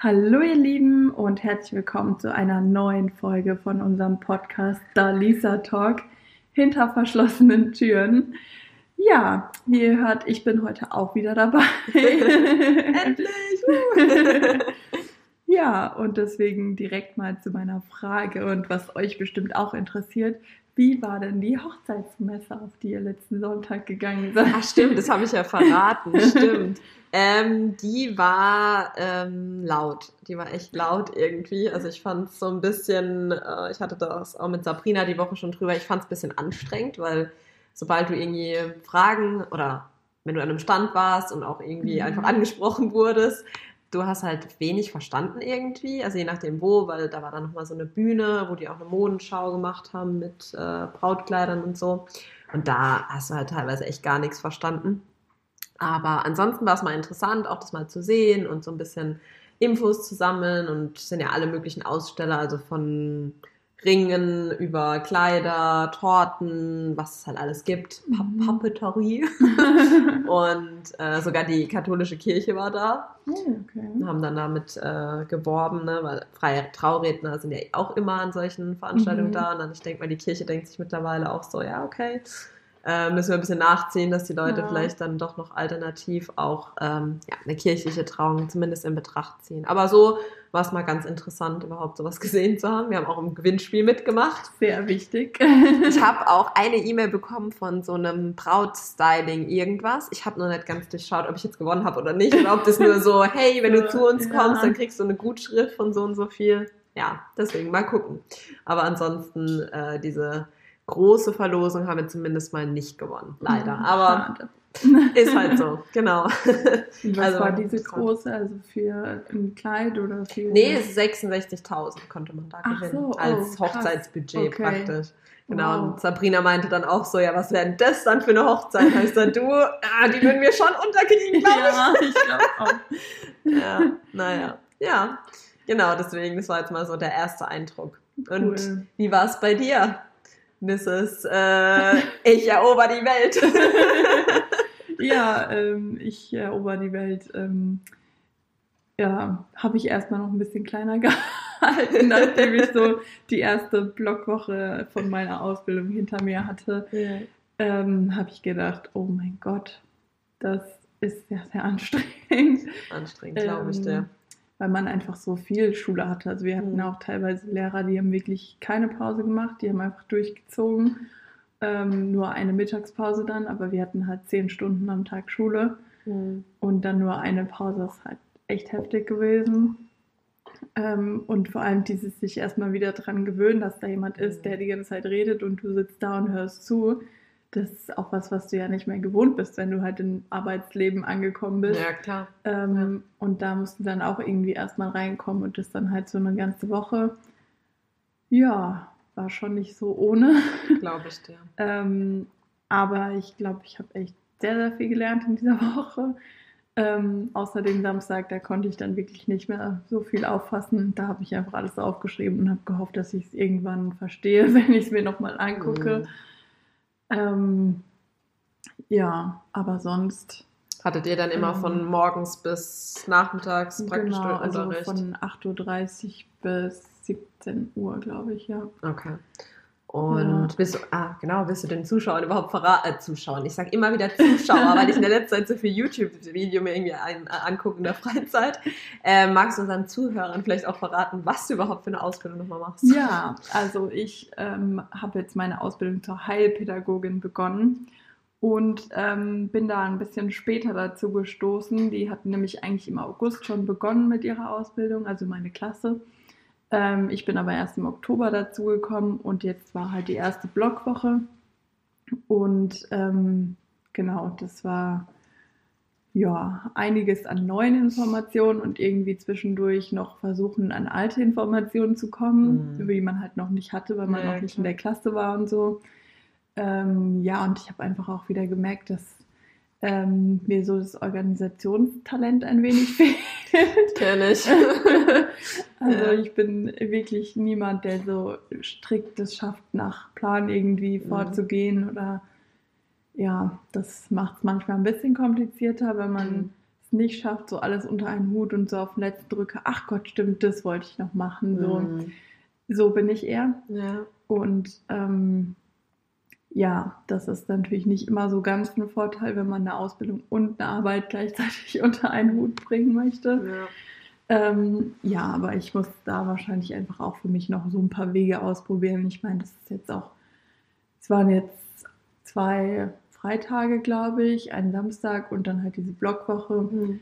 Hallo ihr Lieben und herzlich willkommen zu einer neuen Folge von unserem Podcast Da Lisa Talk hinter verschlossenen Türen. Ja, wie ihr hört, ich bin heute auch wieder dabei. Endlich! ja, und deswegen direkt mal zu meiner Frage und was euch bestimmt auch interessiert. Wie war denn die Hochzeitsmesse, auf die ihr letzten Sonntag gegangen seid? Ach stimmt, das habe ich ja verraten, stimmt. Ähm, die war ähm, laut. Die war echt laut irgendwie. Also ich fand es so ein bisschen, äh, ich hatte das auch mit Sabrina die Woche schon drüber, ich fand es ein bisschen anstrengend, weil sobald du irgendwie Fragen oder wenn du an einem Stand warst und auch irgendwie Mhm. einfach angesprochen wurdest, du hast halt wenig verstanden irgendwie, also je nachdem wo, weil da war dann nochmal so eine Bühne, wo die auch eine Modenschau gemacht haben mit äh, Brautkleidern und so. Und da hast du halt teilweise echt gar nichts verstanden. Aber ansonsten war es mal interessant, auch das mal zu sehen und so ein bisschen Infos zu sammeln und es sind ja alle möglichen Aussteller, also von Ringen über Kleider, Torten, was es halt alles gibt, pa Mhm. Papeterie und äh, sogar die katholische Kirche war da Oh, okay. haben dann damit äh, geworben, ne? weil freie Trauredner sind ja auch immer an solchen Veranstaltungen Mhm. da. Und dann, ich denke mal, die Kirche denkt sich mittlerweile auch so, ja, okay, äh, müssen wir ein bisschen nachziehen, dass die Leute Ja. vielleicht dann doch noch alternativ auch ähm, ja, eine kirchliche Trauung zumindest in Betracht ziehen. Aber so war es mal ganz interessant, überhaupt sowas gesehen zu haben. Wir haben auch im Gewinnspiel mitgemacht. Sehr wichtig. Ich habe auch eine E-Mail bekommen von so einem Brautstyling irgendwas. Ich habe noch nicht ganz durchschaut, ob ich jetzt gewonnen habe oder nicht. Oder ob das nur so, hey, wenn du zu uns kommst, dann kriegst du eine Gutschrift von so und so viel. Ja, deswegen mal gucken. Aber ansonsten, äh, diese große Verlosung haben wir zumindest mal nicht gewonnen. Leider. Mhm, Aber Schade. ist halt so, genau. Und was Also, war diese große? Also für ein Kleid oder für. Nee, es ist 66.000 konnte man da Ach gewinnen. so, als oh, krass. Hochzeitsbudget Okay. praktisch. Genau, Wow. und Sabrina meinte dann auch so, ja, was wäre denn das dann für eine Hochzeit? Da ich gesagt, du, ah, die würden wir schon unterkriegen, glaube Ja, ich glaube auch. ich. Ja, naja, ja, genau, deswegen, das war jetzt mal so der erste Eindruck. Und Cool. wie war es bei dir, Mrs. Äh, ich erober die Welt? Ja, ähm, ich erober die Welt. Ähm, ja, habe ich erstmal noch ein bisschen kleiner gehalten, nachdem ich so die erste Blockwoche von meiner Ausbildung hinter mir hatte. Ähm, habe ich gedacht, oh mein Gott, das ist sehr, sehr anstrengend. Anstrengend, glaube ich Ähm, dir. Weil man einfach so viel Schule hatte. Also wir hatten Mhm. auch teilweise Lehrer, die haben wirklich keine Pause gemacht, die haben einfach durchgezogen. Ähm, nur eine Mittagspause dann, aber wir hatten halt zehn Stunden am Tag Schule Mhm. und dann nur eine Pause. Das ist halt echt heftig gewesen. Ähm, und vor allem dieses sich erstmal wieder dran gewöhnen, dass da jemand ist, der die ganze Zeit redet und du sitzt da und hörst zu. Das ist auch was, was du ja nicht mehr gewohnt bist, wenn du halt im Arbeitsleben angekommen bist. Ja, klar. Ähm, Und da mussten dann auch irgendwie erstmal reinkommen und das dann halt so eine ganze Woche. Ja, war schon nicht so ohne. Glaube ich dir. Ähm, aber ich glaube, ich habe echt sehr, sehr viel gelernt in dieser Woche. Ähm, außer dem Samstag, da konnte ich dann wirklich nicht mehr so viel auffassen. Da habe ich einfach alles aufgeschrieben und habe gehofft, dass ich es irgendwann verstehe, wenn ich es mir nochmal angucke. Mhm. Ähm, ja, aber sonst Hattet ihr dann immer Ähm, von morgens bis nachmittags praktisch genau, also Unterricht? von 8.30 Uhr bis 17 Uhr, glaube ich, ja. Okay. Und Ja. bist du, ah, genau, bist du den Zuschauern überhaupt verraten? Äh, Zuschauern, ich sag immer wieder Zuschauer, weil ich in der letzten Zeit so viel YouTube-Video mir irgendwie ein, äh, angucke in der Freizeit. Äh, magst du unseren Zuhörern vielleicht auch verraten, was du überhaupt für eine Ausbildung nochmal machst? Ja, also ich ähm, habe jetzt meine Ausbildung zur Heilpädagogin begonnen und ähm, bin da ein bisschen später dazu gestoßen. Die hatten nämlich eigentlich im August schon begonnen mit ihrer Ausbildung, also meine Klasse. Ähm, ich bin aber erst im Oktober dazu gekommen und jetzt war halt die erste Blockwoche. Und ähm, genau, das war ja einiges an neuen Informationen und irgendwie zwischendurch noch versuchen, an alte Informationen zu kommen, Mhm. die man halt noch nicht hatte, weil man Ja, noch nicht klar. in der Klasse war und so. Ähm, ja, und ich habe einfach auch wieder gemerkt, dass ähm, mir so das Organisationstalent ein wenig fehlt. Kenn ich. also Ja. ich bin wirklich niemand, der so strikt es schafft, nach Plan irgendwie Mhm. vorzugehen oder ja, das macht es manchmal ein bisschen komplizierter, wenn man Mhm. nicht schafft, so alles unter einen Hut und so auf den letzten Drücker, ach Gott, stimmt, das wollte ich noch machen. So, Mhm. so bin ich eher. Ja. Und ähm, ja, das ist natürlich nicht immer so ganz ein Vorteil, wenn man eine Ausbildung und eine Arbeit gleichzeitig unter einen Hut bringen möchte. Ja. Ähm, ja, aber ich muss da wahrscheinlich einfach auch für mich noch so ein paar Wege ausprobieren. Ich meine, das ist jetzt auch, es waren jetzt zwei Freitage, glaube ich, ein Samstag und dann halt diese Blockwoche. Mhm.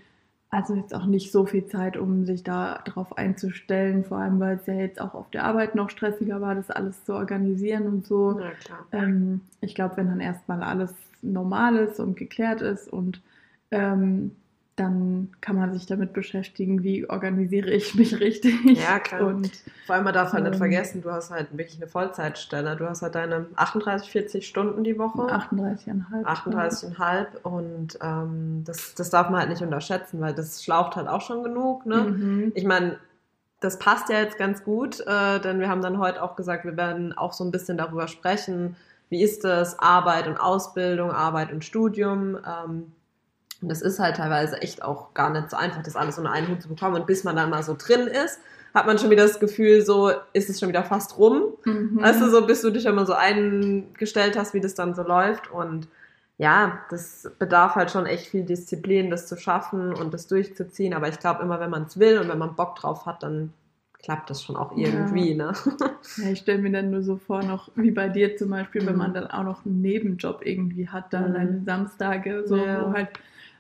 Also jetzt auch nicht so viel Zeit, um sich da drauf einzustellen, vor allem weil es ja jetzt auch auf der Arbeit noch stressiger war, das alles zu organisieren und so. Ja, klar. Ähm, ich glaube, wenn dann erstmal alles normal ist und geklärt ist und ähm, dann kann man sich damit beschäftigen, wie organisiere ich mich richtig. Ja, klar. Und Vor allem, man darf halt nicht Ähm. vergessen, du hast halt wirklich eine Vollzeitstelle. Du hast halt deine 38, 40 Stunden die Woche. 38,5. 38,5 und ähm, das, das darf man halt nicht unterschätzen, weil das schlaucht halt auch schon genug. Ne? Mhm. Ich meine, das passt ja jetzt ganz gut, äh, denn wir haben dann heute auch gesagt, wir werden auch so ein bisschen darüber sprechen, wie ist das, Arbeit und Ausbildung, Arbeit und Studium. Ähm, und das ist halt teilweise echt auch gar nicht so einfach, das alles unter einen Hut zu bekommen. Und bis man dann mal so drin ist, hat man schon wieder das Gefühl, so ist es schon wieder fast rum. Mhm. Weißt du, so bis du dich immer so eingestellt hast, wie das dann so läuft. Und ja, das bedarf halt schon echt viel Disziplin, das zu schaffen und das durchzuziehen. Aber ich glaube, immer wenn man es will und wenn man Bock drauf hat, dann klappt das schon auch Ja. irgendwie. Ne? Ja, ich stelle mir dann nur so vor, noch wie bei dir zum Beispiel, wenn Mhm. man dann auch noch einen Nebenjob irgendwie hat, da Mhm. Samstage, so, Ja. wo halt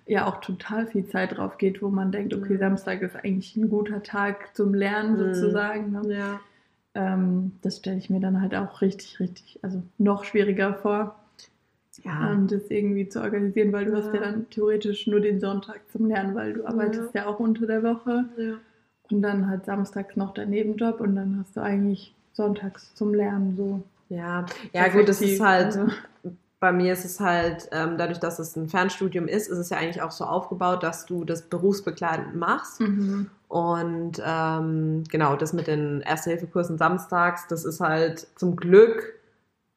ja auch total viel Zeit drauf geht, wo man denkt, okay, Mhm. Samstag ist eigentlich ein guter Tag zum Lernen Mhm. sozusagen. Ne? Ja. Ähm, das stelle ich mir dann halt auch richtig, richtig, also noch schwieriger vor, Ja. ähm, das irgendwie zu organisieren, weil du hast ja Ja. dann theoretisch nur den Sonntag zum Lernen, weil du arbeitest ja, auch unter der Woche ja. und dann halt samstags noch dein Nebenjob und dann hast du eigentlich sonntags zum Lernen so. Ja, ja gut, das ist halt, Also, bei mir ist es halt, ähm, dadurch, dass es ein Fernstudium ist, ist es ja eigentlich auch so aufgebaut, dass du das berufsbegleitend machst. mhm. Und ähm, genau, das mit den Erste-Hilfe-Kursen samstags, das ist halt zum Glück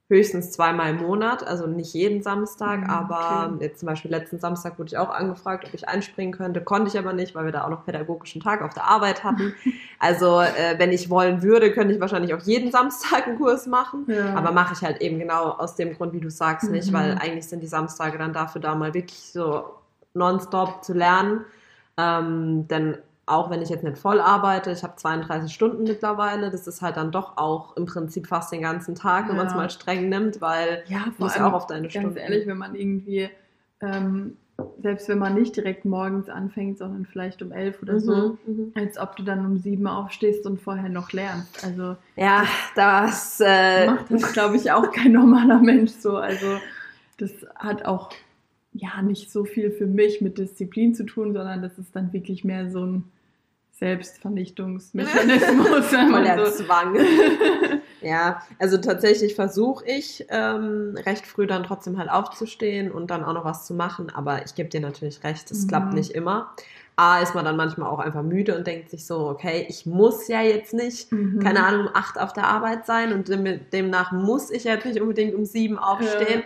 höchstens zweimal im Monat, also nicht jeden Samstag, Mhm, aber okay. jetzt zum Beispiel letzten Samstag wurde ich auch angefragt, ob ich einspringen könnte, konnte ich aber nicht, weil wir da auch noch pädagogischen Tag auf der Arbeit hatten. Also äh, wenn ich wollen würde, könnte ich wahrscheinlich auch jeden Samstag einen Kurs machen. ja. Aber mache ich halt eben genau aus dem Grund, wie du sagst, nicht, Mhm. weil eigentlich sind die Samstage dann dafür da, mal wirklich so nonstop zu lernen. Ähm, denn auch wenn ich jetzt nicht voll arbeite, ich habe 32 Stunden mittlerweile, das ist halt dann doch auch im Prinzip fast den ganzen Tag, wenn man es Ja. mal streng nimmt, weil ja, du vor allem, ja auch auf deine ganz Stunden. ehrlich, wenn man irgendwie, ähm, selbst wenn man nicht direkt morgens anfängt, sondern vielleicht um elf oder so, Mhm, mhm. als ob du dann um sieben aufstehst und vorher noch lernst. Also Ja, das äh, macht das, glaube ich, auch kein normaler Mensch so. Also das hat auch ja nicht so viel für mich mit Disziplin zu tun, sondern das ist dann wirklich mehr so ein Selbstvernichtungsmechanismus. voller so, Zwang. Ja, also tatsächlich versuche ich ähm, recht früh dann trotzdem halt aufzustehen und dann auch noch was zu machen, aber ich gebe dir natürlich recht, es Mhm. klappt nicht immer. A ist man dann manchmal auch einfach müde und denkt sich so, okay, ich muss ja jetzt nicht, Mhm. keine Ahnung, um acht auf der Arbeit sein und dem, demnach muss ich jetzt nicht unbedingt um sieben aufstehen. Ja.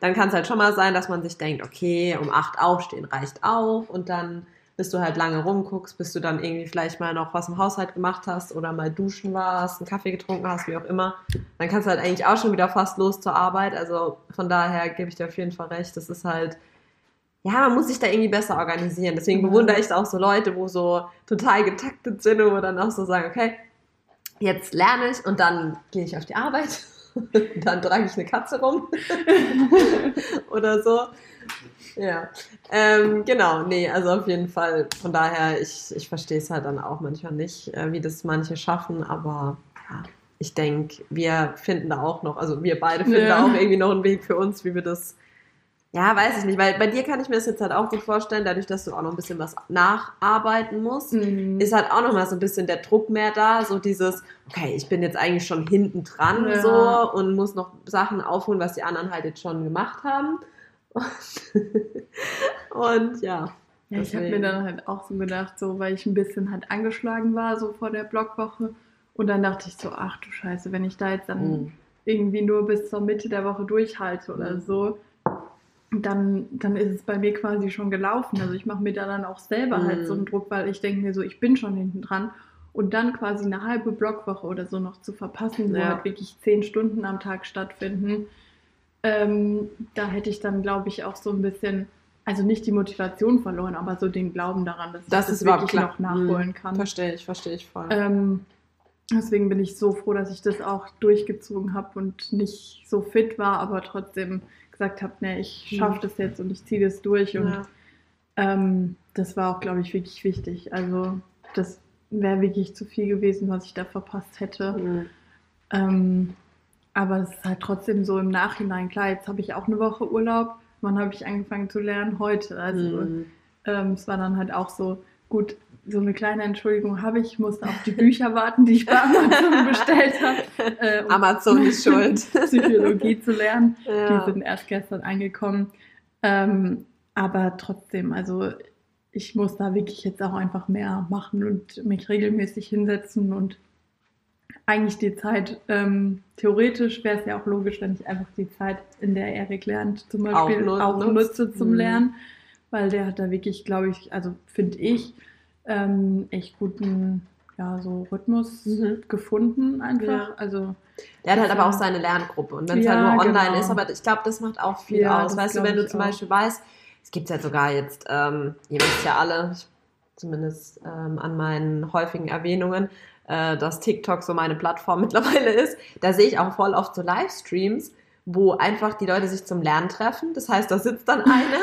Dann kann es halt schon mal sein, dass man sich denkt, okay, um acht aufstehen reicht auch und dann bis du halt lange rumguckst, bis du dann irgendwie vielleicht mal noch was im Haushalt gemacht hast oder mal duschen warst, einen Kaffee getrunken hast, wie auch immer, dann kannst du halt eigentlich auch schon wieder fast los zur Arbeit. Also von daher gebe ich dir auf jeden Fall recht. Das ist halt, ja, man muss sich da irgendwie besser organisieren. Deswegen bewundere ich auch so Leute, wo so total getaktet sind, wo dann auch so sagen, okay, jetzt lerne ich und dann gehe ich auf die Arbeit. dann trage ich eine Katze rum oder so. Ja, ähm, genau, nee, also auf jeden Fall. Von daher, ich, ich verstehe es halt dann auch manchmal nicht, äh, wie das manche schaffen, aber ja, ich denke, wir finden da auch noch, also wir beide finden Ja. da auch irgendwie noch einen Weg für uns, wie wir das, ja, weiß ich nicht, weil bei dir kann ich mir das jetzt halt auch gut vorstellen, dadurch, dass du auch noch ein bisschen was nacharbeiten musst Mhm. ist halt auch nochmal so ein bisschen der Druck mehr da, so dieses, okay, ich bin jetzt eigentlich schon hinten dran Ja. so und muss noch Sachen aufholen, was die anderen halt jetzt schon gemacht haben. Und ja. Ja, ich habe mir dann halt auch so gedacht, so weil ich ein bisschen halt angeschlagen war, so vor der Blockwoche. Und dann dachte ich so, ach du Scheiße, wenn ich da jetzt dann Mhm. irgendwie nur bis zur Mitte der Woche durchhalte oder Mhm. so, dann, dann ist es bei mir quasi schon gelaufen. Also ich mache mir da dann auch selber halt Mhm. so einen Druck, weil ich denke mir so, ich bin schon hinten dran. Und dann quasi eine halbe Blockwoche oder so noch zu verpassen, wo Ja. halt wirklich zehn Stunden am Tag stattfinden, ähm, da hätte ich dann, glaube ich, auch so ein bisschen, also nicht die Motivation verloren, aber so den Glauben daran, dass Das ich das wirklich klar. noch nachholen Mhm. kann. Verstehe ich, verstehe ich voll. Ähm, deswegen bin ich so froh, dass ich das auch durchgezogen habe und nicht so fit war, aber trotzdem gesagt habe, ne, ich Mhm. schaffe das jetzt und ich ziehe das durch. Und ja. ähm, das war auch, glaube ich, wirklich wichtig. Also das wäre wirklich zu viel gewesen, was ich da verpasst hätte. Mhm. Ähm, aber es ist halt trotzdem so im Nachhinein, klar, jetzt habe ich auch eine Woche Urlaub. Wann habe ich angefangen zu lernen? Heute. Also Mhm. ähm, es war dann halt auch so, gut, so eine kleine Entschuldigung habe ich, ich musste auf die Bücher warten, die ich bei Amazon bestellt habe, äh, um Amazon ist schuld. Psychologie zu lernen. ja. Die sind erst gestern angekommen. Ähm, aber trotzdem, also ich muss da wirklich jetzt auch einfach mehr machen und mich regelmäßig hinsetzen und eigentlich die Zeit, ähm, theoretisch wäre es ja auch logisch, wenn ich einfach die Zeit, in der Erik lernt, zum Auch Beispiel auch, nutzt. nutze zum Mhm. Lernen, weil der hat da wirklich, glaube ich, also finde ich, ähm, echt guten ja, so Rhythmus Mhm. gefunden einfach. Ja. Also Der hat halt aber auch seine Lerngruppe. Und wenn es Ja, halt nur online genau. ist, aber ich glaube, das macht auch viel Ja, aus. Weißt du, wenn du zum auch. Beispiel weißt, es gibt ja sogar jetzt, ähm, ihr wisst ja alle, ich, zumindest ähm, an meinen häufigen Erwähnungen, äh, dass TikTok so meine Plattform mittlerweile ist, da sehe ich auch voll oft so Livestreams, wo einfach die Leute sich zum Lernen treffen. Das heißt, da sitzt dann eine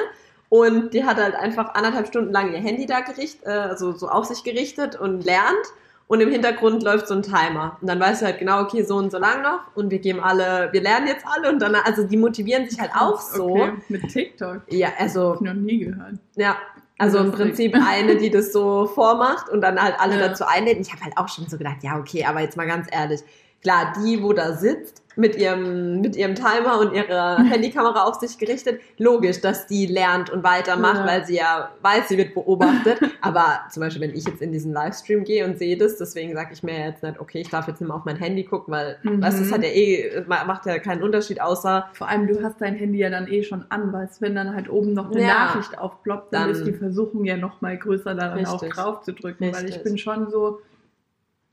und die hat halt einfach anderthalb Stunden lang ihr Handy da gerichtet, äh, also so auf sich gerichtet und lernt. Und im Hintergrund läuft so ein Timer. Und dann weißt du halt genau, okay, so und so lang noch. Und wir geben alle, wir lernen jetzt alle. Und dann, also die motivieren sich halt auch so. Okay, mit TikTok. Ja, also, Hab ich noch nie gehört. ja. Also im. Prinzip eine, die das so vormacht und dann halt alle Ja. dazu einlädt. Ich habe halt auch schon so gedacht, ja, okay, aber jetzt mal ganz ehrlich. Klar, die, wo da sitzt, mit ihrem, mit ihrem Timer und ihrer Handykamera auf sich gerichtet, logisch, dass die lernt und weitermacht, Ja. weil sie ja weiß, sie wird beobachtet. Aber zum Beispiel, wenn ich jetzt in diesen Livestream gehe und sehe das, deswegen sage ich mir jetzt nicht, okay, ich darf jetzt nicht mehr auf mein Handy gucken, weil, Mhm. weißt das hat ja eh, macht ja keinen Unterschied, außer, Vor allem, du hast dein Handy ja dann eh schon an, weißt wenn dann halt oben noch eine Ja. Nachricht aufploppt, dann, Dann- ist die Versuchung ja noch mal größer, da dann auch Richtig. drauf zu drücken. Weil ich Richtig. bin schon so,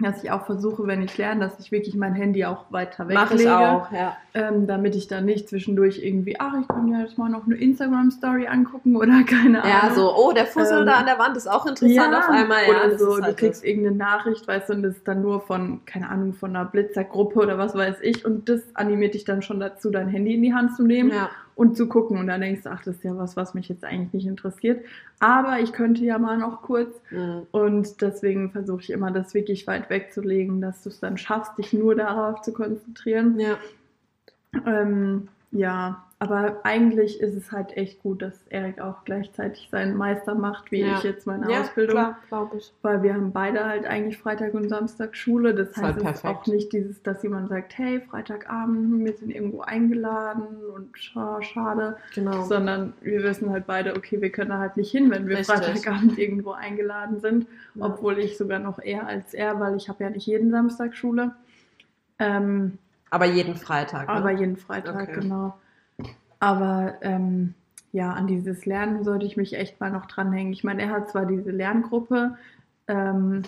dass ich auch versuche, wenn ich lerne, dass ich wirklich mein Handy auch weiter mache weglege. ich auch, ja. Ähm, damit ich dann nicht zwischendurch irgendwie, ach, ich kann ja jetzt mal noch eine Instagram-Story angucken oder keine Ahnung. Ja, so, oh, der Fussel Ähm, da an der Wand ist auch interessant auf einmal. Ja, oder so, ist du halt kriegst das. irgendeine Nachricht, weißt du, und das ist dann nur von, keine Ahnung, von einer Blitzergruppe oder was weiß ich. Und das animiert dich dann schon dazu, dein Handy in die Hand zu nehmen Ja. Und zu gucken. Und dann denkst du, ach, das ist ja was, was mich jetzt eigentlich nicht interessiert. Aber ich könnte ja mal noch kurz. Mhm. Und deswegen versuche ich immer, das wirklich weit wegzulegen, dass du es dann schaffst, dich nur darauf zu konzentrieren. Ja. Ähm, ja, aber eigentlich ist es halt echt gut, dass Erik auch gleichzeitig seinen Meister macht, wie Ja. ich jetzt meine ja, Ausbildung. klar, glaube ich. Weil wir haben beide halt eigentlich Freitag und Samstag Schule. Das Ist heißt, es ist auch nicht dieses, dass jemand sagt, hey, Freitagabend, wir sind irgendwo eingeladen und scha- schade, Genau. sondern wir wissen halt beide, okay, wir können da halt nicht hin, wenn wir Richtig. Freitagabend irgendwo eingeladen sind. Ja. Obwohl ich sogar noch eher als er, weil ich habe ja nicht jeden Samstag Schule. Ähm, Aber jeden Freitag. Ne? aber jeden Freitag, Okay. genau. Aber ähm, ja, an dieses Lernen sollte ich mich echt mal noch dranhängen. Ich meine, er hat zwar diese Lerngruppe, ähm,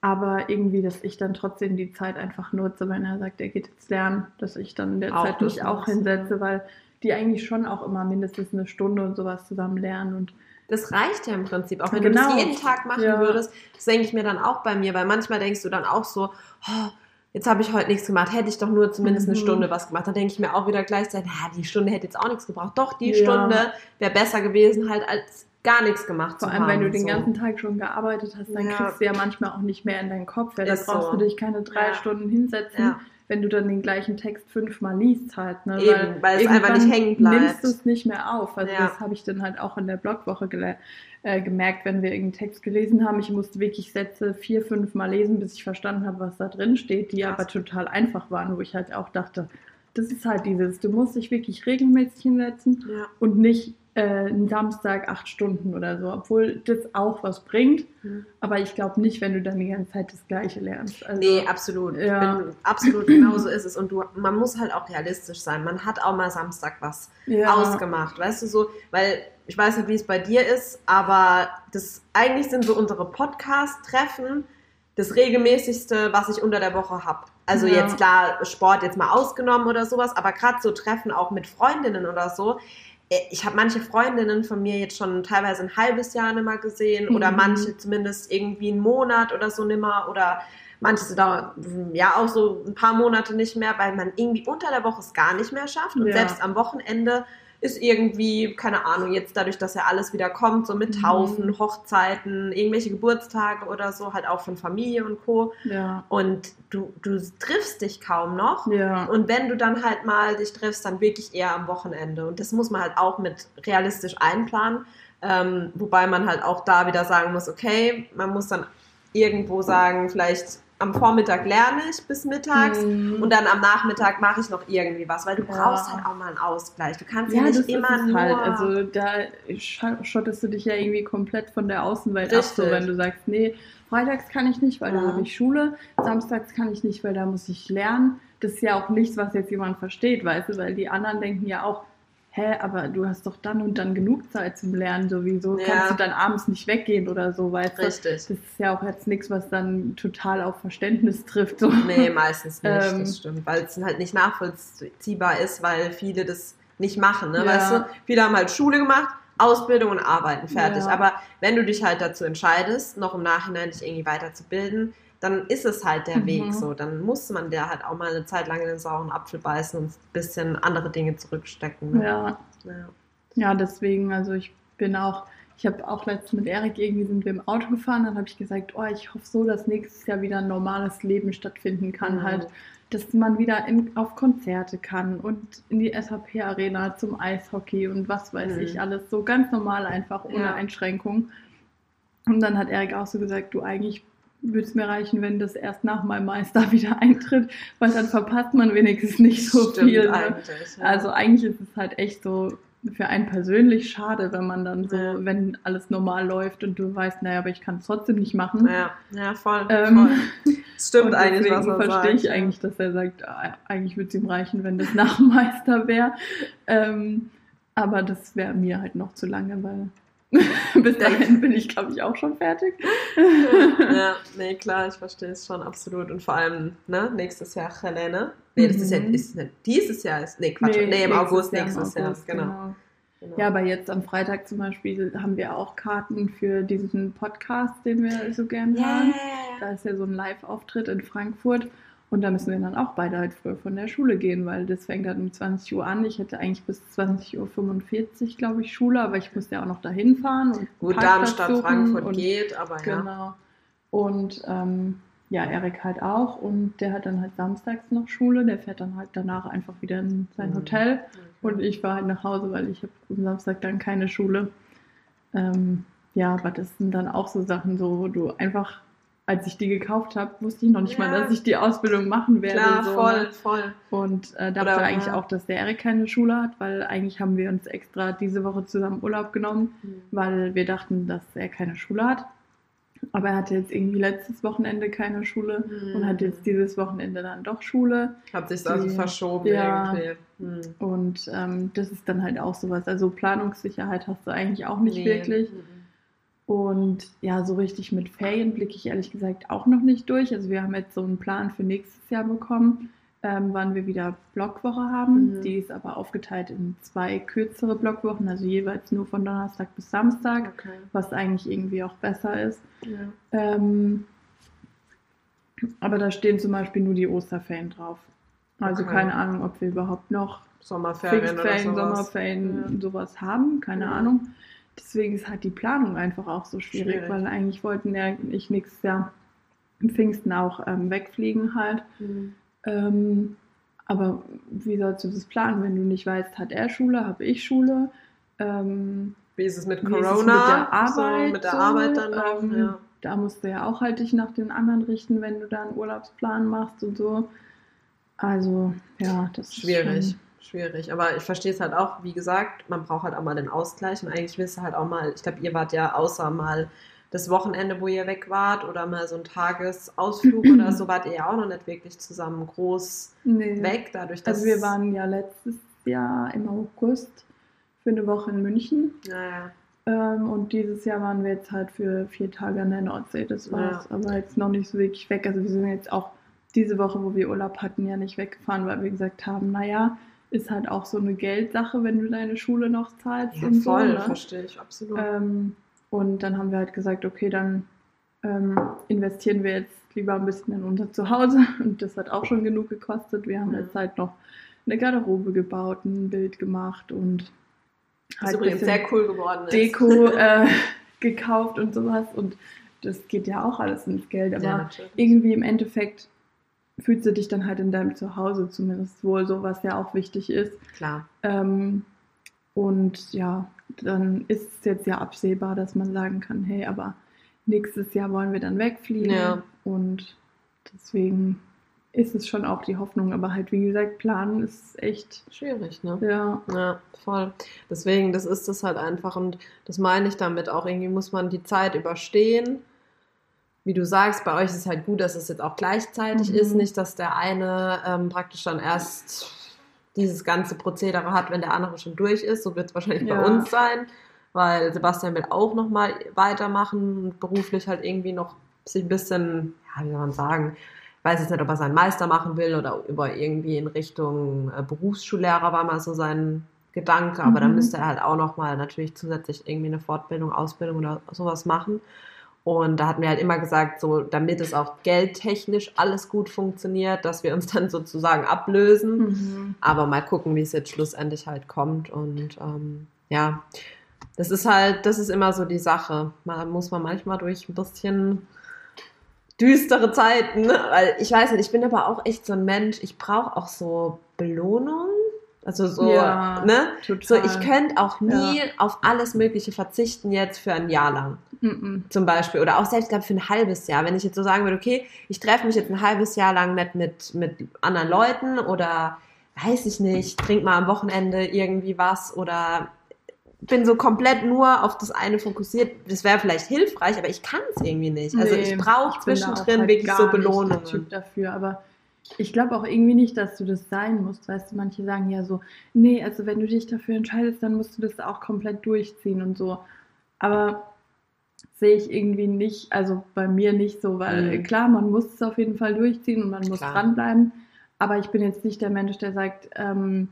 aber irgendwie, dass ich dann trotzdem die Zeit einfach nutze, wenn er sagt, er geht jetzt lernen, dass ich dann in der Auch Zeit mich auch hinsetze, weil die eigentlich schon auch immer mindestens eine Stunde und sowas zusammen lernen. Und Das reicht ja im Prinzip, auch wenn du Genau. das jeden Tag machen Ja. würdest. Das denke ich mir dann auch bei mir, weil manchmal denkst du dann auch so, oh, jetzt habe ich heute nichts gemacht, hätte ich doch nur zumindest eine Mhm. Stunde was gemacht. Dann denke ich mir auch wieder gleichzeitig, ja, die Stunde hätte jetzt auch nichts gebraucht. Doch, die Ja. Stunde wäre besser gewesen, halt als gar nichts gemacht vor zu allem, haben. wenn du den so. ganzen Tag schon gearbeitet hast, dann Ja. kriegst du ja manchmal auch nicht mehr in deinen Kopf. Ja, da brauchst so. du dich keine drei Ja. Stunden hinsetzen. Wenn du dann den gleichen Text fünfmal liest halt. Ne? Eben, weil es einfach nicht hängen bleibt. nimmst du es nicht mehr auf. Also Ja. das habe ich dann halt auch in der Blogwoche gele- äh, gemerkt, wenn wir irgendeinen Text gelesen haben. Ich musste wirklich Sätze vier, fünf Mal lesen, bis ich verstanden habe, was da drin steht, die Krass. aber total einfach waren, wo ich halt auch dachte, das ist halt dieses, du musst dich wirklich regelmäßig hinsetzen Ja. und nicht äh, einen Samstag acht Stunden oder so, obwohl das auch was bringt. Mhm. Aber ich glaube nicht, wenn du dann die ganze Zeit das Gleiche lernst. Also, Nee, absolut. Ja. Bin, absolut genau so ist es. Und du, man muss halt auch realistisch sein. Man hat auch mal Samstag was ja. ausgemacht, weißt du so, weil ich weiß nicht, wie es bei dir ist, aber das eigentlich sind so unsere Podcast-Treffen das regelmäßigste, was ich unter der Woche habe. Also Ja. jetzt klar, Sport jetzt mal ausgenommen oder sowas, aber gerade so Treffen auch mit Freundinnen oder so. Äh, Ich habe manche Freundinnen von mir jetzt schon teilweise ein halbes Jahr nicht mehr gesehen oder Mhm. manche zumindest irgendwie einen Monat oder so nimmer oder manche sind da ja auch so ein paar Monate nicht mehr, weil man irgendwie unter der Woche es gar nicht mehr schafft und Ja. selbst am Wochenende ist irgendwie, keine Ahnung, jetzt dadurch, dass ja alles wieder kommt, so mit Mhm. Taufen, Hochzeiten, irgendwelche Geburtstage oder so, halt auch von Familie und Co. Ja. Und du, du triffst dich kaum noch. Ja. Und wenn du dann halt mal dich triffst, dann wirklich eher am Wochenende. Und das muss man halt auch mit realistisch einplanen. Ähm, wobei man halt auch da wieder sagen muss, okay, man muss dann irgendwo sagen, vielleicht am Vormittag lerne ich bis mittags Mhm. und dann am Nachmittag mache ich noch irgendwie was, weil du Ja. brauchst halt auch mal einen Ausgleich. Du kannst ja, Ja, nicht immer es nur... halt. Also da sch- schottest du dich ja irgendwie komplett von der Außenwelt ab, so Richtig. wenn du sagst, nee, freitags kann ich nicht, weil da Ja. habe ich Schule, samstags kann ich nicht, weil da muss ich lernen. Das ist ja auch nichts, was jetzt jemand versteht, weißt du, weil die anderen denken ja auch, hä, aber du hast doch dann und dann genug Zeit zum Lernen sowieso, Ja. kannst du dann abends nicht weggehen oder so, weißt du. Richtig. Das ist ja auch jetzt nichts, was dann total auf Verständnis trifft. So. Nee, meistens nicht, Ähm. das stimmt. Weil es halt nicht nachvollziehbar ist, weil viele das nicht machen. Ne? Ja. Weißt du, viele haben halt Schule gemacht, Ausbildung und Arbeiten fertig. Ja. Aber wenn du dich halt dazu entscheidest, noch im Nachhinein dich irgendwie weiterzubilden, dann ist es halt der Mhm. Weg so. Dann muss man der halt auch mal eine Zeit lang in den sauren Apfel beißen und ein bisschen andere Dinge zurückstecken. Ne? Ja. Ja. Ja, deswegen, also ich bin auch, ich habe auch letztens mit Erik irgendwie sind wir im Auto gefahren, dann habe ich gesagt, oh, ich hoffe so, dass nächstes Jahr wieder ein normales Leben stattfinden kann, Mhm. halt, dass man wieder in, auf Konzerte kann und in die SAP-Arena zum Eishockey und was weiß Mhm. ich, alles so ganz normal einfach, ohne Ja. Einschränkung. Und dann hat Erik auch so gesagt, du eigentlich würde es mir reichen, wenn das erst nach meinem Meister wieder eintritt, weil dann verpasst man wenigstens nicht so Stimmt viel. Ne? eigentlich. Ja. Also eigentlich ist es halt echt so für einen persönlich schade, wenn man dann so, Ja. wenn alles normal läuft und du weißt, naja, aber ich kann es trotzdem nicht machen. ja, ja, voll. Ähm, voll. Stimmt eigentlich, was deswegen er verstehe ich eigentlich, dass er sagt, ah, eigentlich würde es ihm reichen, wenn das nach dem Meister wäre. Ähm, aber das wäre mir halt noch zu lange, weil bis dahin bin ich, glaube ich, auch schon fertig. ja, nee, klar, ich verstehe es schon absolut. Und vor allem, ne, nächstes Jahr Helene. Nee, das ist ja, Mhm. ist dieses Jahr, ist, nee, Quatsch, nee, im nächstes August, Jahr im nächstes Jahr, August, genau. genau. Ja, aber jetzt am Freitag zum Beispiel haben wir auch Karten für diesen Podcast, den wir so gern hören. Da Yeah. ist ja so ein Live-Auftritt in Frankfurt. Und da müssen wir dann auch beide halt früh von der Schule gehen, weil das fängt dann um 20 Uhr an. Ich hätte eigentlich bis 20.45 Uhr, glaube ich, Schule, aber ich musste ja auch noch dahin fahren. Und Gut, Darmstadt, Frankfurt und, geht, aber ja. Genau. Und ähm, ja, Erik halt auch. Und der hat dann halt samstags noch Schule. Der fährt dann halt danach einfach wieder in sein Mhm. Hotel. Okay. Und ich war halt nach Hause, weil ich habe am Samstag dann keine Schule. Ähm, ja, aber das sind dann auch so Sachen, so wo du einfach, als ich die gekauft habe, wusste ich noch nicht mal, Ja. dass ich die Ausbildung machen werde. Klar, so, voll, ne? voll. Und äh, dachte Oder, eigentlich ja. auch, dass der Erik keine Schule hat, weil eigentlich haben wir uns extra diese Woche zusammen Urlaub genommen, weil wir dachten, dass er keine Schule hat. Aber er hatte jetzt irgendwie letztes Wochenende keine Schule Mhm. und hat jetzt dieses Wochenende dann doch Schule. Hat sich also die- verschoben ja. irgendwie. Hm. Und ähm, das ist dann halt auch sowas. Also Planungssicherheit hast du eigentlich auch nicht Nee. wirklich. Mhm. Und ja, so richtig mit Ferien blicke ich ehrlich gesagt auch noch nicht durch. Also wir haben jetzt so einen Plan für nächstes Jahr bekommen, ähm, wann wir wieder Blockwoche haben. Mhm. Die ist aber aufgeteilt in zwei kürzere Blockwochen, also jeweils nur von Donnerstag bis Samstag, Okay. was eigentlich irgendwie auch besser ist. Ja. Ähm, aber da stehen zum Beispiel nur die Osterferien drauf. Also Okay. keine Ahnung, ob wir überhaupt noch Sommerferien oder sowas. Sommerferien, Ja. sowas haben, keine Ja. Ahnung. Deswegen ist halt die Planung einfach auch so schwierig, Schwierig. weil eigentlich wollten ja ich nächstes Jahr im Pfingsten auch ähm, wegfliegen halt. Mhm. Ähm, aber wie sollst du das planen, wenn du nicht weißt, hat er Schule, habe ich Schule? Ähm, Wie ist es mit ist es Corona? mit der Arbeit So, mit der? Arbeit dann? Ähm, ja. da musst du ja auch halt dich nach den anderen richten, wenn du da einen Urlaubsplan machst und so. Also, ja, das ist Schwierig. Schwierig. Aber ich verstehe es halt auch, wie gesagt, man braucht halt auch mal den Ausgleich. Und eigentlich willst du halt auch mal, ich glaube, ihr wart ja außer mal das Wochenende, wo ihr weg wart oder mal so ein Tagesausflug oder so, wart ihr ja auch noch nicht wirklich zusammen groß nee. weg, dadurch, dass... Also wir waren ja letztes Jahr im August für eine Woche in München. Naja. Ähm, und dieses Jahr waren wir jetzt halt für vier Tage an der Nordsee, das war's. Ja. Aber jetzt noch nicht so wirklich weg. Also wir sind jetzt auch diese Woche, wo wir Urlaub hatten, ja nicht weggefahren, weil wir gesagt haben, naja, ist halt auch so eine Geldsache, wenn du deine Schule noch zahlst. Ja, und voll, so, ne? verstehe ich, absolut. Ähm, und dann haben wir halt gesagt, okay, dann ähm, investieren wir jetzt lieber ein bisschen in unser Zuhause. Und das hat auch schon genug gekostet. Wir haben ja. jetzt halt noch eine Garderobe gebaut, ein Bild gemacht und halt übrigens sehr cool geworden ist. Deko äh, gekauft und sowas. Und das geht ja auch alles ins Geld. Aber ja, irgendwie im Endeffekt fühlst du dich dann halt in deinem Zuhause zumindest wohl, so was ja auch wichtig ist. Klar. Ähm, und ja, dann ist es jetzt ja absehbar, dass man sagen kann, hey, aber nächstes Jahr wollen wir dann wegfliegen. Ja. Und deswegen ist es schon auch die Hoffnung, aber halt wie gesagt, planen ist echt schwierig, ne? Ja. Ja, voll. Deswegen, das ist es halt einfach und das meine ich damit auch, irgendwie muss man die Zeit überstehen. Wie du sagst, bei euch ist es halt gut, dass es jetzt auch gleichzeitig mhm. ist, nicht, dass der eine ähm, praktisch dann erst dieses ganze Prozedere hat, wenn der andere schon durch ist. So wird es wahrscheinlich ja. bei uns sein, weil Sebastian will auch nochmal weitermachen und beruflich halt irgendwie noch sich ein bisschen, ja, wie soll man sagen, ich weiß jetzt nicht, ob er seinen Meister machen will oder über irgendwie in Richtung äh, Berufsschullehrer war mal so sein Gedanke, aber mhm. dann müsste er halt auch nochmal natürlich zusätzlich irgendwie eine Fortbildung, Ausbildung oder sowas machen. Und da hatten wir halt immer gesagt, so damit es auch geldtechnisch alles gut funktioniert, dass wir uns dann sozusagen ablösen. Mhm. Aber mal gucken, wie es jetzt schlussendlich halt kommt. Und ähm, ja, das ist halt, das ist immer so die Sache. Man muss man manchmal durch ein bisschen düstere Zeiten, ne? weil ich weiß nicht, ich bin aber auch echt so ein Mensch, ich brauche auch so Belohnung. Also so, ja, ne? Total. So, ich könnte auch nie ja. auf alles Mögliche verzichten jetzt für ein Jahr lang. Mm -mm. Zum Beispiel. Oder auch selbst glaube für ein halbes Jahr. Wenn ich jetzt so sagen würde, okay, ich treffe mich jetzt ein halbes Jahr lang nicht mit, mit anderen Leuten oder weiß ich nicht, trink mal am Wochenende irgendwie was oder bin so komplett nur auf das eine fokussiert. Das wäre vielleicht hilfreich, aber ich kann es irgendwie nicht. Also nee, ich brauche zwischendrin halt wirklich so Belohnungen. Typ dafür, aber ich glaube auch irgendwie nicht, dass du das sein musst. Weißt du, manche sagen ja so, nee, also wenn du dich dafür entscheidest, dann musst du das auch komplett durchziehen und so. Aber sehe ich irgendwie nicht, also bei mir nicht so, weil mhm. klar, man muss es auf jeden Fall durchziehen und man muss klar. dranbleiben. Aber ich bin jetzt nicht der Mensch, der sagt, ähm,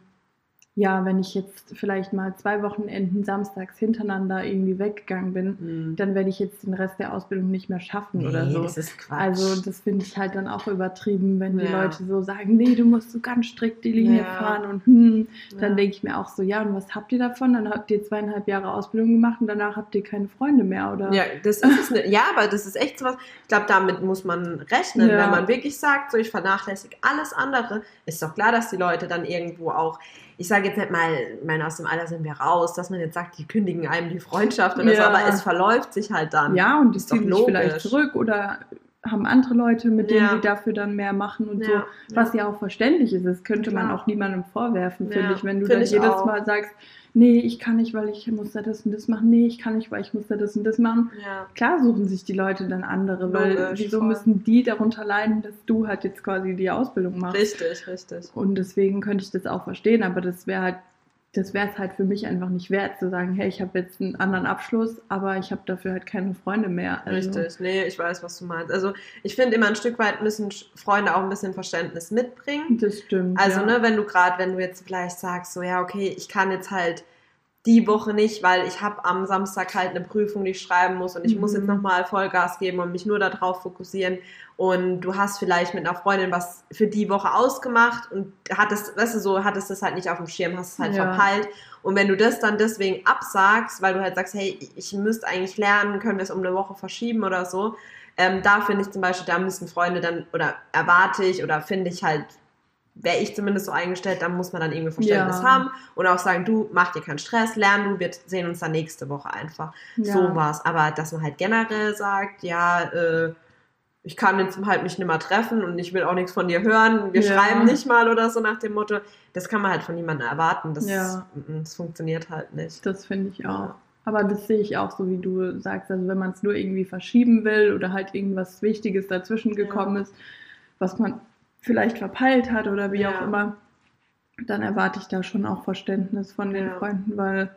ja, wenn ich jetzt vielleicht mal zwei Wochenenden samstags hintereinander irgendwie weggegangen bin, mhm. dann werde ich jetzt den Rest der Ausbildung nicht mehr schaffen nee, oder so. Das ist Quatsch. Also das finde ich halt dann auch übertrieben, wenn ja. die Leute so sagen, nee, du musst so ganz strikt die Linie ja. fahren und hm, dann ja. denke ich mir auch so, ja, und was habt ihr davon? Dann habt ihr zweieinhalb Jahre Ausbildung gemacht und danach habt ihr keine Freunde mehr, oder? Ja, das ist eine, ja, aber das ist echt sowas. Ich glaube, damit muss man rechnen, wenn man wirklich sagt, so ich vernachlässige alles andere, ist doch klar, dass die Leute dann irgendwo auch ich sage jetzt nicht mal, ich meine, aus dem Alter sind wir raus, dass man jetzt sagt, die kündigen einem die Freundschaft oder ja. so, aber es verläuft sich halt dann. Ja, und die ziehen sich vielleicht zurück oder haben andere Leute, mit denen ja. sie dafür dann mehr machen und ja. so, was ja. auch verständlich ist. Das könnte man auch niemandem vorwerfen, finde ich, wenn du find dann jedes auch. Mal sagst, nee, ich kann nicht, weil ich muss da das und das machen, nee, ich kann nicht, weil ich muss da das und das machen. Ja. Klar suchen sich die Leute dann andere, weil Logisch, wieso voll. müssen die darunter leiden, dass du halt jetzt quasi die Ausbildung machst. Richtig, richtig. Und deswegen könnte ich das auch verstehen, aber das wäre halt das wäre es halt für mich einfach nicht wert, zu sagen, hey, ich habe jetzt einen anderen Abschluss, aber ich habe dafür halt keine Freunde mehr. Also Richtig, nee, ich weiß, was du meinst. Also ich finde immer ein Stück weit müssen Freunde auch ein bisschen Verständnis mitbringen. Das stimmt. Also, ja. ne, wenn du gerade, wenn du jetzt vielleicht sagst, so ja, okay, ich kann jetzt halt die Woche nicht, weil ich habe am Samstag halt eine Prüfung, die ich schreiben muss und ich mhm. muss jetzt mhm. nochmal Vollgas geben und mich nur darauf fokussieren. Und du hast vielleicht mit einer Freundin was für die Woche ausgemacht und hattest, weißt du, so hattest das halt nicht auf dem Schirm, hast es halt ja. verpeilt. Und wenn du das dann deswegen absagst, weil du halt sagst, hey, ich müsste eigentlich lernen, können wir es um eine Woche verschieben oder so, ähm, da finde ich zum Beispiel, da müssen Freunde dann, oder erwarte ich oder finde ich halt wäre ich zumindest so eingestellt, dann muss man dann irgendwie Verständnis ja. haben und auch sagen, du mach dir keinen Stress, lern du, wir sehen uns dann nächste Woche einfach. Ja. So war's. Aber dass man halt generell sagt, ja, äh, ich kann jetzt halt mich nicht mehr treffen und ich will auch nichts von dir hören, wir Ja. schreiben nicht mal oder so nach dem Motto. Das kann man halt von niemandem erwarten. Das, Ja. das funktioniert halt nicht. Das finde ich auch. Aber das sehe ich auch so, wie du sagst. Also wenn man es nur irgendwie verschieben will oder halt irgendwas Wichtiges dazwischen gekommen ist, was man vielleicht verpeilt hat oder wie Ja. auch immer, dann erwarte ich da schon auch Verständnis von den Ja. Freunden, weil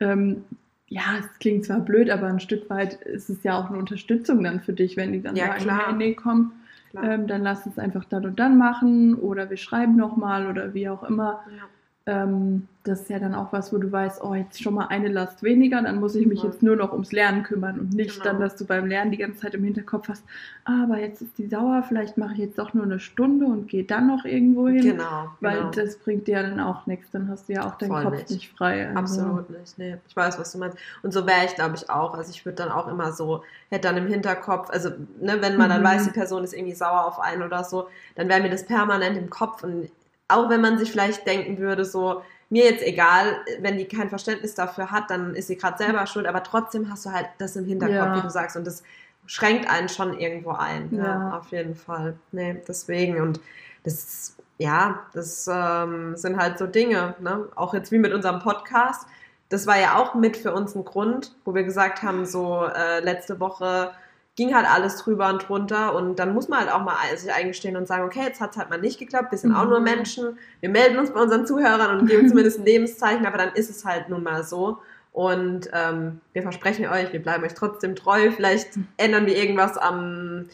ähm, ja, es klingt zwar blöd, aber ein Stück weit ist es ja auch eine Unterstützung dann für dich, wenn die dann Ja, sagen, klar. nee, komm, ähm, dann lass es einfach dann und dann machen oder wir schreiben nochmal oder wie auch immer. ja. Ähm, das ist ja dann auch was, wo du weißt, oh, jetzt schon mal eine Last weniger, dann muss ich mich Ja. jetzt nur noch ums Lernen kümmern und nicht Genau. dann, dass du beim Lernen die ganze Zeit im Hinterkopf hast, aber jetzt ist die sauer, vielleicht mache ich jetzt doch nur eine Stunde und gehe dann noch irgendwo hin. Genau. Weil genau. das bringt dir ja dann auch nichts, dann hast du ja auch deinen Voll Kopf nicht. nicht, frei. Also, Absolut nicht, nee. Ich weiß, was du meinst. Und so wäre ich, glaube ich, auch. Also ich würde dann auch immer so, hätte dann im Hinterkopf, also ne, wenn man dann Mhm. weiß, die Person ist irgendwie sauer auf einen oder so, dann wäre mir das permanent im Kopf. Und auch wenn man sich vielleicht denken würde, so, mir jetzt egal, wenn die kein Verständnis dafür hat, dann ist sie gerade selber schuld, aber trotzdem hast du halt das im Hinterkopf, Ja. wie du sagst, und das schränkt einen schon irgendwo ein. Ja, Ja. auf jeden Fall. Nee, deswegen. Und das, ja, das ähm, sind halt so Dinge, ne? Auch jetzt wie mit unserem Podcast. Das war ja auch mit für uns ein Grund, wo wir gesagt haben, so äh, letzte Woche ging halt alles drüber und drunter und dann muss man halt auch mal sich eingestehen und sagen, okay, jetzt hat es halt mal nicht geklappt, wir sind auch Mhm. nur Menschen, wir melden uns bei unseren Zuhörern und geben zumindest ein Lebenszeichen, aber dann ist es halt nun mal so und ähm, wir versprechen euch, wir bleiben euch trotzdem treu, vielleicht ändern wir irgendwas am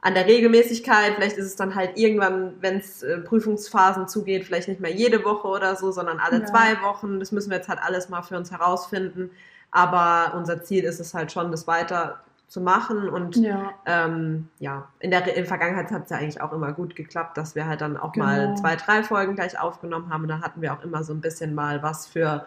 an der Regelmäßigkeit, vielleicht ist es dann halt irgendwann, wenn es äh, Prüfungsphasen zugeht, vielleicht nicht mehr jede Woche oder so, sondern alle Ja. zwei Wochen. Das müssen wir jetzt halt alles mal für uns herausfinden. Aber unser Ziel ist es halt schon, das weiter zu machen. Und Ja, ähm, ja, in der, in der Vergangenheit hat es ja eigentlich auch immer gut geklappt, dass wir halt dann auch Genau. mal zwei, drei Folgen gleich aufgenommen haben. Und da hatten wir auch immer so ein bisschen mal was für,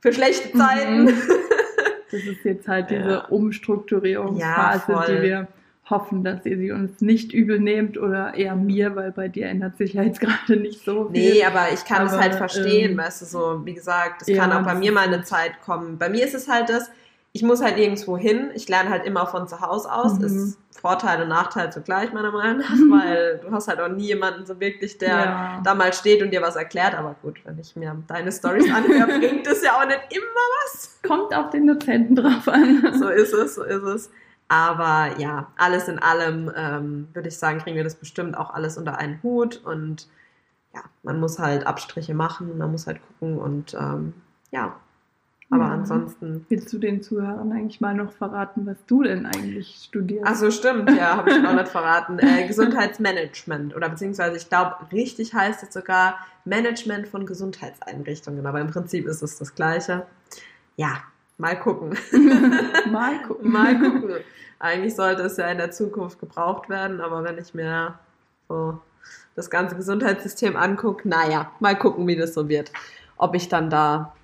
für schlechte Zeiten. Mhm. das ist jetzt halt diese Ja. Umstrukturierungsphase, Ja, die wir hoffen, dass ihr sie uns nicht übel nehmt oder eher mir, weil bei dir ändert sich ja jetzt gerade nicht so viel. Nee, aber ich kann es Aber, halt verstehen, ähm, weißt du, so, wie gesagt, es ja, kann auch bei mir mal eine Zeit kommen. Bei mir ist es halt das, ich muss halt nirgendwo hin, ich lerne halt immer von zu Hause aus, Mhm. ist Vorteil und Nachteil zugleich, meiner Meinung nach, weil du hast halt auch nie jemanden so wirklich, der Ja. da mal steht und dir was erklärt, aber gut, wenn ich mir deine Stories anhöre, bringt es ja auch nicht immer was. Kommt auf den Dozenten drauf an. So ist es, so ist es. Aber ja, alles in allem ähm, würde ich sagen, kriegen wir das bestimmt auch alles unter einen Hut und ja, man muss halt Abstriche machen, man muss halt gucken und ähm, ja, aber Ja. ansonsten. Willst du den Zuhörern eigentlich mal noch verraten, was du denn eigentlich studierst? Ach so, stimmt, ja, habe ich noch nicht verraten. Äh, Gesundheitsmanagement oder beziehungsweise ich glaube, richtig heißt es sogar Management von Gesundheitseinrichtungen, aber im Prinzip ist es das Gleiche. Ja, mal gucken. mal gucken. Mal gucken. Eigentlich sollte es ja in der Zukunft gebraucht werden, aber wenn ich mir so das ganze Gesundheitssystem angucke, naja, mal gucken, wie das so wird. Ob ich dann da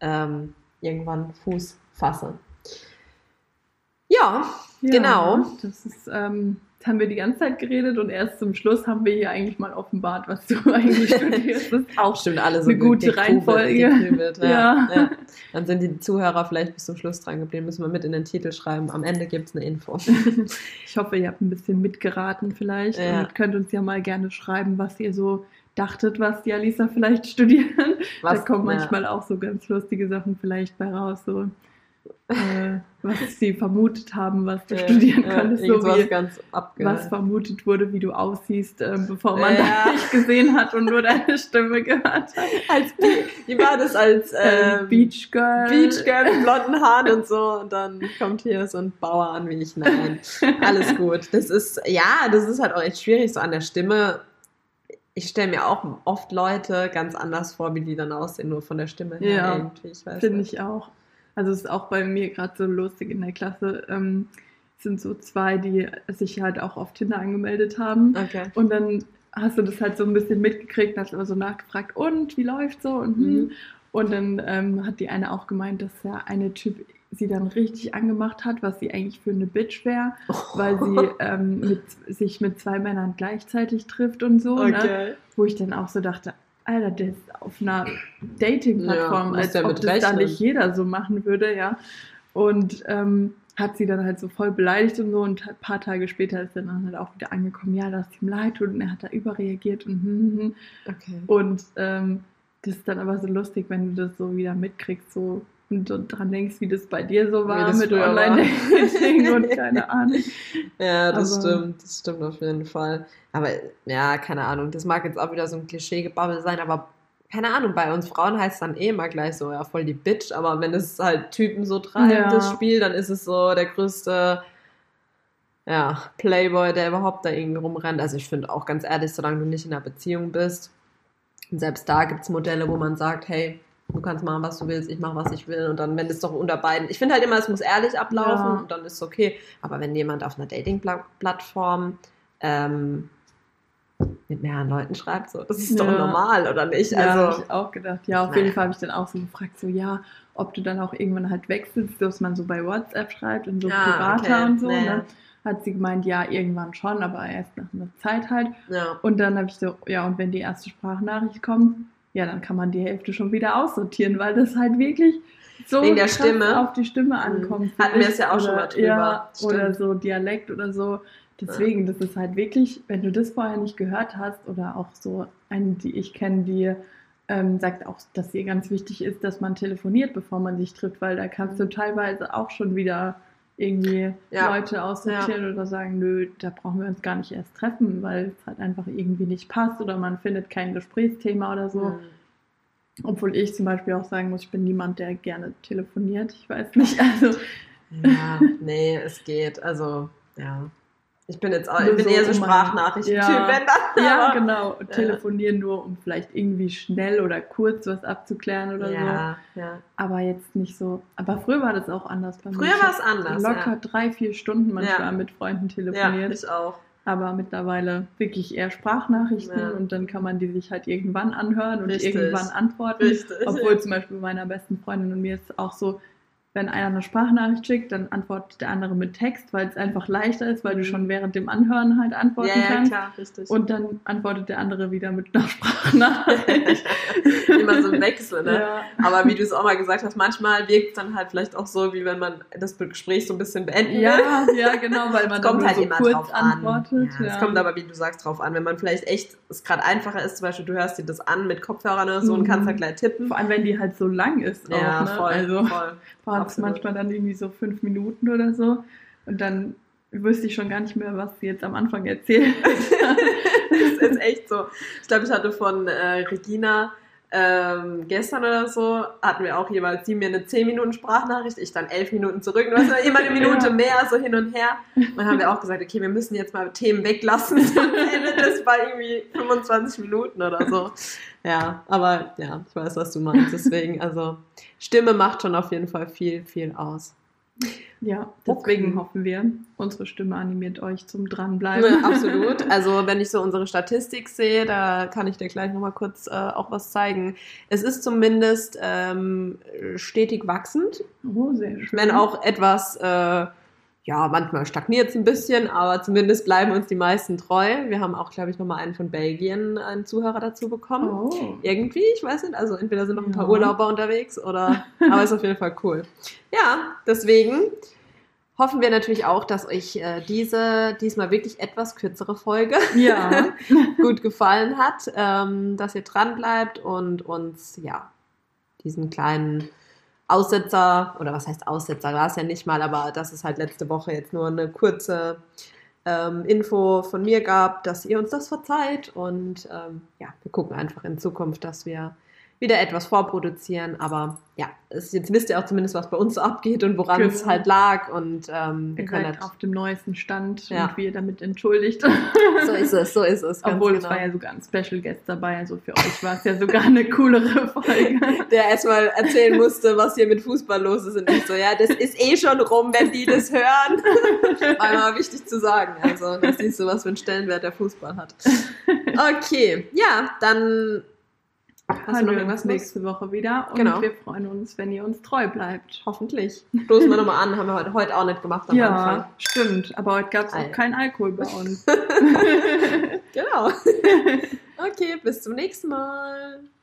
ähm, irgendwann Fuß fasse. Ja, Ja, Genau. Das ist, ähm, jetzt haben wir die ganze Zeit geredet und erst zum Schluss haben wir hier eigentlich mal offenbart, was du eigentlich studierst. Das ist auch stimmt alle so Eine gute Reihenfolge. gekübelt, Ja, Ja. ja. Dann sind die Zuhörer vielleicht bis zum Schluss dran geblieben. Müssen wir mit in den Titel schreiben. Am Ende gibt es eine Info. Ich hoffe, ihr habt ein bisschen mitgeraten vielleicht Ja. und könnt uns ja mal gerne schreiben, was ihr so dachtet, was die Alisa vielleicht studieren. da kommen ja. manchmal auch so ganz lustige Sachen vielleicht bei raus, so äh, was sie vermutet haben, was du Ja, studieren ja, könntest, so wie was vermutet wurde, wie du aussiehst, äh, bevor man Ja. dich gesehen hat und nur deine Stimme gehört hat. als Wie war das als Ähm, ähm, Beach Girl. Beach Girl mit blonden Haaren und so und dann kommt hier so ein Bauer an wie ich. Nein, alles gut. Das ist, ja, das ist halt auch echt schwierig so an der Stimme. Ich stelle mir auch oft Leute ganz anders vor, wie die dann aussehen, nur von der Stimme her Ja, irgendwie. Ich weiß Finde ich auch. Also es ist auch bei mir gerade so lustig in der Klasse. Ähm, es sind so zwei, die sich halt auch auf Tinder angemeldet haben. Okay. Und dann hast du das halt so ein bisschen mitgekriegt und hast immer so nachgefragt, und wie läuft so? Und, hm. Mhm. Und dann ähm, hat die eine auch gemeint, dass der eine Typ sie dann richtig angemacht hat, was sie eigentlich für eine Bitch wäre, weil sie ähm, mit, sich mit zwei Männern gleichzeitig trifft und so. Ne? Okay. Wo ich dann auch so dachte, Alter, der ist auf einer Dating-Plattform, Ja, als ob das da rechnen. nicht jeder so machen würde, ja. Und ähm, hat sie dann halt so voll beleidigt und so und ein paar Tage später ist er dann halt auch wieder angekommen, ja, dass ihm leid tut und er hat da überreagiert und hm, hm, hm. Okay. und ähm, das ist dann aber so lustig, wenn du das so wieder mitkriegst, so und dran denkst, wie das bei dir so war mit. Online-Dating und keine Ahnung. Ja, das Aber- stimmt, das stimmt auf jeden Fall. Aber ja, keine Ahnung, das mag jetzt auch wieder so ein Klischeegebabbel sein, aber keine Ahnung, bei uns Frauen heißt es dann eh immer gleich so, ja, voll die Bitch, aber wenn es halt Typen so treiben, Ja. das Spiel, dann ist es so der größte, ja, Playboy, der überhaupt da irgendwie rumrennt. Also ich finde auch ganz ehrlich, solange du nicht in einer Beziehung bist, und selbst da gibt es Modelle, wo man sagt, hey, du kannst machen, was du willst, ich mache, was ich will. Und dann, wenn es doch unter beiden, ich finde halt immer, es muss ehrlich ablaufen Ja. und dann ist es okay. Aber wenn jemand auf einer Dating-Plattform ähm, mit mehreren Leuten schreibt, so, das ist doch Ja. normal, oder nicht? Ja, Also, habe ich auch gedacht. Ja, auf Naja. jeden Fall habe ich dann auch so gefragt, so ja, ob du dann auch irgendwann halt wechselst, dass man so bei WhatsApp schreibt und so Ah, privater okay. und so. Naja. Ne? Hat sie gemeint, ja, irgendwann schon, aber erst nach einer Zeit halt. ja. Und dann habe ich so, ja, und wenn die erste Sprachnachricht kommt, ja, dann kann man die Hälfte schon wieder aussortieren, weil das halt wirklich so Wegen der Stimme? auf die Stimme ankommt. Hatten wir es ja auch schon mal drüber. Ja, Stimmt. oder so Dialekt oder so. Deswegen, das ist halt wirklich, wenn du das vorher nicht gehört hast oder auch so eine, die ich kenne, die ähm, sagt auch, dass ihr ganz wichtig ist, dass man telefoniert, bevor man sich trifft, weil da kannst du teilweise auch schon wieder irgendwie Ja. Leute aussortieren oder sagen, nö, da brauchen wir uns gar nicht erst treffen, weil es halt einfach irgendwie nicht passt oder man findet kein Gesprächsthema oder so. Mhm. Obwohl ich zum Beispiel auch sagen muss, ich bin niemand, der gerne telefoniert. Ich weiß nicht, also Ja, nee, es geht. Also, ja. Ich bin jetzt auch, ich bin so, eher so Sprachnachrichten-Typ, Ja. wenn dann. Ja, genau. Telefonieren nur, um vielleicht irgendwie schnell oder kurz was abzuklären oder so. Ja, ja. Aber jetzt nicht so. Aber früher war das auch anders bei. Früher war es anders. Locker drei, vier Stunden manchmal Ja. mit Freunden Ja, ja telefoniert. ich auch. aber mittlerweile wirklich eher Sprachnachrichten Ja. und dann kann man die sich halt irgendwann anhören und Richtig. irgendwann antworten. Richtig. Obwohl zum Beispiel bei meiner besten Freundin und mir ist auch so, wenn einer eine Sprachnachricht schickt, dann antwortet der andere mit Text, weil es einfach leichter ist, weil du Mhm. schon während dem Anhören halt antworten ja, ja, kannst. klar, richtig. Und dann antwortet der andere wieder mit einer Sprachnachricht. Immer so ein Wechsel, ne? ja. Aber wie du es auch mal gesagt hast, manchmal wirkt es dann halt vielleicht auch so, wie wenn man das Gespräch so ein bisschen beenden will. ja, ja, genau, weil man Es kommt halt so immer kurz drauf antwortet. an. Ja, ja. Es kommt aber, wie du sagst, drauf an. Wenn man vielleicht echt, es gerade einfacher ist, zum Beispiel, du hörst dir das an mit Kopfhörern oder so und Mhm. kannst halt gleich tippen. Vor allem, wenn die halt so lang ist. Ja, auch, ne? voll, Also voll. Waren es manchmal dann irgendwie so fünf Minuten oder so. Und dann wüsste ich schon gar nicht mehr, was sie jetzt am Anfang erzählt. das ist echt so. Ich glaube, ich hatte von äh, Regina ähm, gestern oder so, hatten wir auch jeweils sie mir eine 10 Minuten Sprachnachricht, ich dann 11 Minuten zurück. Du, immer eine Minute mehr, so hin und her. Und dann haben wir auch gesagt, okay, wir müssen jetzt mal Themen weglassen. Dann endet das bei irgendwie 25 Minuten oder so. Ja, aber ja, ich weiß, was du meinst. Deswegen, also Stimme macht schon auf jeden Fall viel, viel aus. Ja, deswegen Okay. hoffen wir, unsere Stimme animiert euch zum Dranbleiben. Ja, absolut. Also wenn ich so unsere Statistik sehe, da kann ich dir gleich nochmal kurz äh, auch was zeigen. Es ist zumindest ähm, stetig wachsend, Oh, sehr schön. wenn auch etwas, äh, ja, manchmal stagniert es ein bisschen, aber zumindest bleiben uns die meisten treu. Wir haben auch, glaube ich, nochmal einen von Belgien, einen Zuhörer dazu bekommen. Oh. Irgendwie, ich weiß nicht, also entweder sind noch ein paar Ja. Urlauber unterwegs oder, aber ist auf jeden Fall cool. Ja, deswegen hoffen wir natürlich auch, dass euch äh, diese diesmal wirklich etwas kürzere Folge Ja, gut gefallen hat, ähm, dass ihr dran bleibt und uns ja diesen kleinen Aussetzer oder was heißt Aussetzer war es ja nicht mal, aber dass es halt letzte Woche jetzt nur eine kurze ähm, Info von mir gab, dass ihr uns das verzeiht. Und ähm, ja, wir gucken einfach in Zukunft, dass wir wieder etwas vorproduzieren, aber ja, es, jetzt wisst ihr auch zumindest, was bei uns so abgeht und woran es Genau. halt lag und ähm, wir ihr können seid halt, auf dem neuesten Stand Ja. und wie ihr damit entschuldigt. so ist es, so ist es. Obwohl es genau. war ja sogar ein Special Guest dabei, also für euch war es ja sogar eine coolere Folge. der erstmal erzählen musste, was hier mit Fußball los ist. Und ich so, ja, das ist eh schon rum, wenn die das hören. War mal wichtig zu sagen. Also, das siehst du, was für einen Stellenwert der Fußball hat. Okay, ja, dann hast du Hören noch wir irgendwas uns nächste Woche wieder und Genau. wir freuen uns, wenn ihr uns treu bleibt. Hoffentlich. Stoßen wir nochmal an, haben wir heute, heute auch nicht gemacht am ja, Anfang. stimmt. Aber heute gab es auch keinen Alkohol bei uns. Genau. Okay, bis zum nächsten Mal.